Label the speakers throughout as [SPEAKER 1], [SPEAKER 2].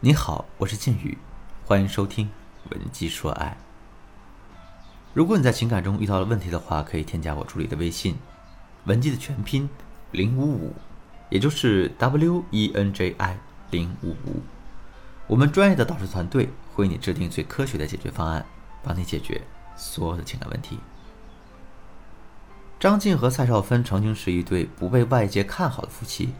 [SPEAKER 1] 你好，我是靖宇，欢迎收听《文姬说爱》。如果你在情感中遇到了问题的话，可以添加我助理的微信“文姬”的全拼零五五，也就是 W E N J I 零五五。我们专业的导师团队会为你制定最科学的解决方案，帮你解决所有的情感问题。张晋和蔡少芬曾经是一对不被外界看好的夫妻。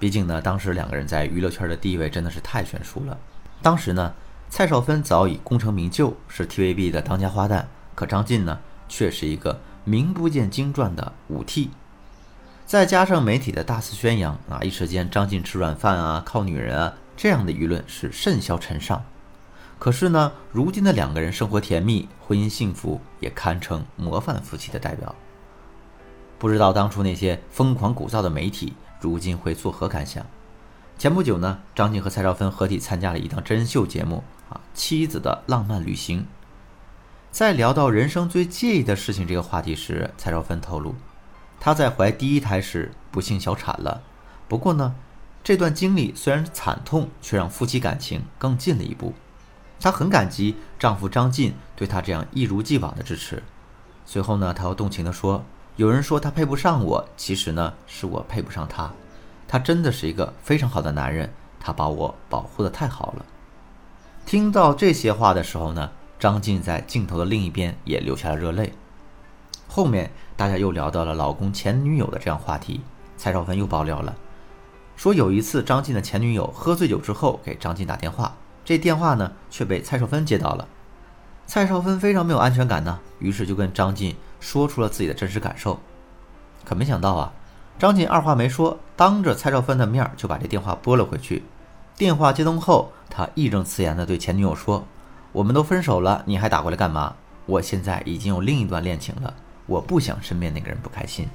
[SPEAKER 1] 毕竟呢，当时两个人在娱乐圈的地位真的是太悬殊了。当时呢，蔡少芬早已功成名就，是 TVB 的当家花旦，可张晋呢，却是一个名不见经传的舞替。再加上媒体的大肆宣扬啊，一时间张晋吃软饭啊，靠女人啊，这样的舆论是甚嚣尘上。可是呢，如今的两个人生活甜蜜，婚姻幸福，也堪称模范夫妻的代表。不知道当初那些疯狂鼓噪的媒体。如今会作何感想？前不久呢，张晋和蔡少芬合体参加了一档真人秀节目啊，《妻子的浪漫旅行》。在聊到人生最介意的事情这个话题时，蔡少芬透露，她在怀第一胎时不幸小产了。不过呢，这段经历虽然惨痛，却让夫妻感情更近了一步。她很感激丈夫张晋对她这样一如既往的支持。随后呢，她又动情地说。有人说他配不上我，其实呢是我配不上他。他真的是一个非常好的男人，他把我保护的太好了。听到这些话的时候呢，张晋在镜头的另一边也流下了热泪。后面大家又聊到了老公前女友的这样话题，蔡少芬又爆料了，说有一次张晋的前女友喝醉酒之后给张晋打电话，这电话呢却被蔡少芬接到了。蔡少芬非常没有安全感呢，于是就跟张晋。说出了自己的真实感受，可没想到啊，张晋二话没说，当着蔡少芬的面就把这电话拨了回去。电话接通后，他义正辞严地对前女友说：“我们都分手了，你还打过来干嘛？我现在已经有另一段恋情了，我不想身边那个人不开心。”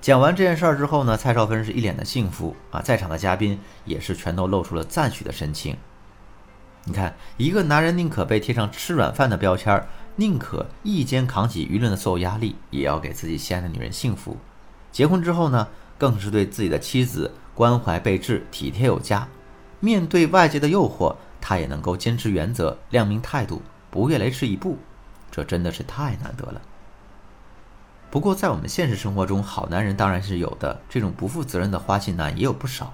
[SPEAKER 1] 讲完这件事儿之后呢，蔡少芬是一脸的幸福啊，在场的嘉宾也是全都露出了赞许的神情。你看，一个男人宁可被贴上吃软饭的标签儿。宁可一肩扛起舆论的所有压力，也要给自己心爱的女人幸福。结婚之后呢，更是对自己的妻子关怀备至、体贴有加。面对外界的诱惑，他也能够坚持原则、亮明态度，不越雷池一步。这真的是太难得了。不过，在我们现实生活中，好男人当然是有的，这种不负责任的花心男也有不少。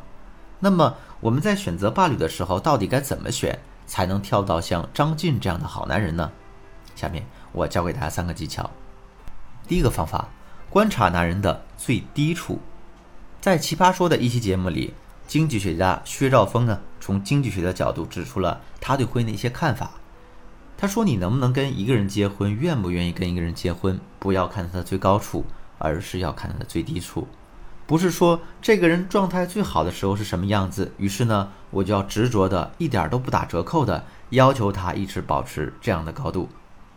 [SPEAKER 1] 那么，我们在选择伴侣的时候，到底该怎么选，才能挑到像张晋这样的好男人呢？下面我教给大家三个技巧。第一个方法，观察男人的最低处。在《奇葩说》的一期节目里，经济学家薛兆丰呢，从经济学的角度指出了他对婚姻的一些看法。他说：“你能不能跟一个人结婚，愿不愿意跟一个人结婚，不要看他的最高处，而是要看他的最低处。不是说这个人状态最好的时候是什么样子，于是呢，我就要执着的，一点都不打折扣的要求他一直保持这样的高度。”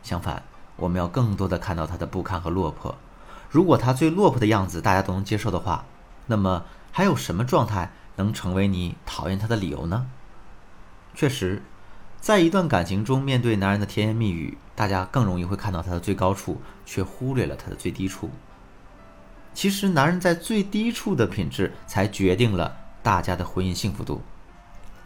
[SPEAKER 1] 相反，我们要更多的看到他的不堪和落魄。如果他最落魄的样子大家都能接受的话，那么还有什么状态能成为你讨厌他的理由呢？确实，在一段感情中，面对男人的甜言蜜语，大家更容易会看到他的最高处，却忽略了他的最低处。其实，男人在最低处的品质，才决定了大家的婚姻幸福度。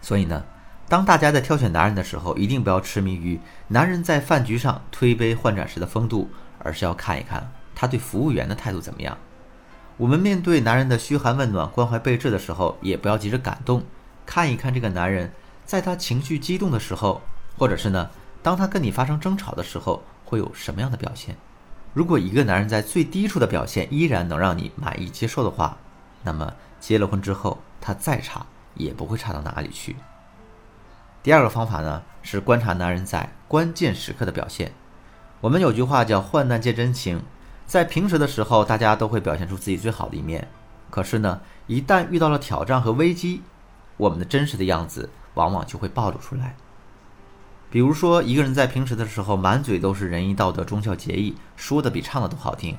[SPEAKER 1] 所以呢？当大家在挑选男人的时候，一定不要痴迷于男人在饭局上推杯换盏时的风度，而是要看一看他对服务员的态度怎么样。我们面对男人的嘘寒问暖、关怀备至的时候，也不要急着感动，看一看这个男人在他情绪激动的时候，或者是呢，当他跟你发生争吵的时候，会有什么样的表现。如果一个男人在最低处的表现依然能让你满意接受的话，那么结了婚之后，他再差也不会差到哪里去。第二个方法呢，是观察男人在关键时刻的表现。我们有句话叫“患难见真情”，在平时的时候，大家都会表现出自己最好的一面。可是呢，一旦遇到了挑战和危机，我们的真实的样子往往就会暴露出来。比如说，一个人在平时的时候满嘴都是仁义道德、忠孝节义，说的比唱的都好听。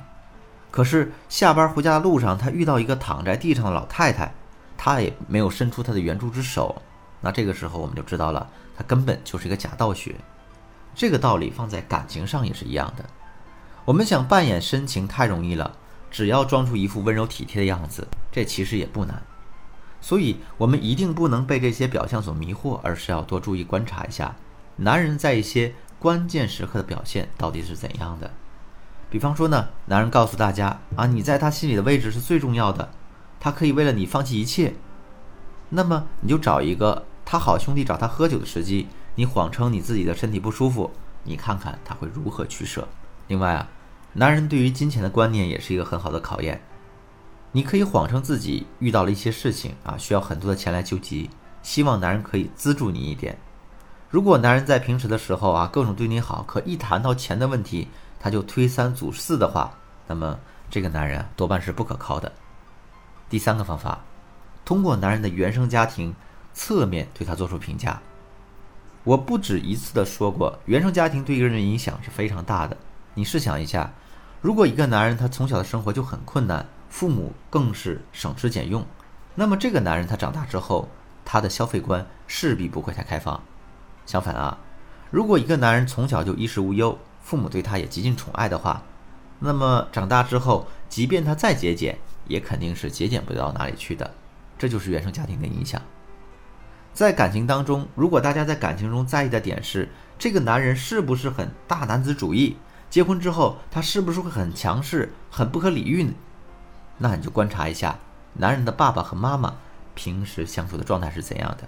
[SPEAKER 1] 可是下班回家的路上，他遇到一个躺在地上的老太太，他也没有伸出他的援助之手。那这个时候我们就知道了，他根本就是一个假道学。这个道理放在感情上也是一样的。我们想扮演深情太容易了，只要装出一副温柔体贴的样子，这其实也不难。所以，我们一定不能被这些表象所迷惑，而是要多注意观察一下男人在一些关键时刻的表现到底是怎样的。比方说呢，男人告诉大家啊，你在他心里的位置是最重要的，他可以为了你放弃一切。那么，你就找一个他好兄弟找他喝酒的时机，你谎称你自己的身体不舒服，你看看他会如何取舍。另外啊，男人对于金钱的观念也是一个很好的考验。你可以谎称自己遇到了一些事情啊，需要很多的钱来救急，希望男人可以资助你一点。如果男人在平时的时候啊各种对你好，可一谈到钱的问题他就推三阻四的话，那么这个男人多半是不可靠的。第三个方法，通过男人的原生家庭侧面对他做出评价。我不止一次的说过，原生家庭对一个人的影响是非常大的。你试想一下，如果一个男人他从小的生活就很困难。父母更是省吃俭用，那么这个男人他长大之后，他的消费观势必不会太开放。相反啊，如果一个男人从小就衣食无忧，父母对他也极尽宠爱的话，那么长大之后，即便他再节俭，也肯定是节俭不到哪里去的。这就是原生家庭的影响。在感情当中，如果大家在感情中在意的点是这个男人是不是很大男子主义，结婚之后他是不是会很强势、很不可理喻呢？那你就观察一下男人的爸爸和妈妈平时相处的状态是怎样的。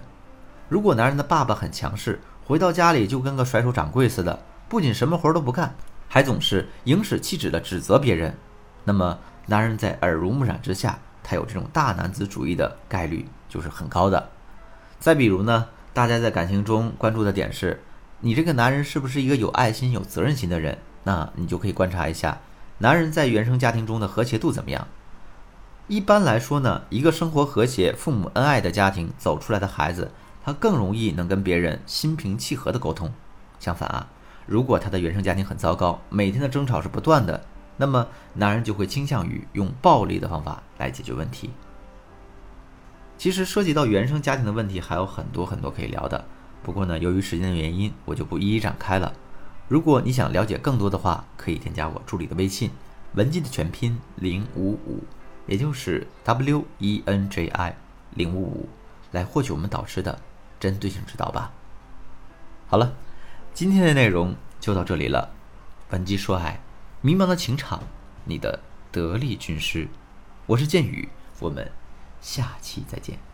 [SPEAKER 1] 如果男人的爸爸很强势，回到家里就跟个甩手掌柜似的，不仅什么活都不干，还总是颍使气指的指责别人，那么男人在耳濡目染之下，他有这种大男子主义的概率就是很高的。再比如呢，大家在感情中关注的点是，你这个男人是不是一个有爱心、有责任心的人？那你就可以观察一下，男人在原生家庭中的和谐度怎么样。一般来说呢，一个生活和谐、父母恩爱的家庭走出来的孩子，他更容易能跟别人心平气和的沟通。相反啊，如果他的原生家庭很糟糕，每天的争吵是不断的，那么男人就会倾向于用暴力的方法来解决问题。其实涉及到原生家庭的问题还有很多很多可以聊的，不过呢，由于时间的原因，我就不一一展开了。如果你想了解更多的话，可以添加我助理的微信，文姬的全拼零五五。也就是 W E N J I 零五五，来获取我们导师的针对性指导吧。好了，今天的内容就到这里了。本姬说爱，迷茫的情场，你的得力军师，我是剑宇，我们下期再见。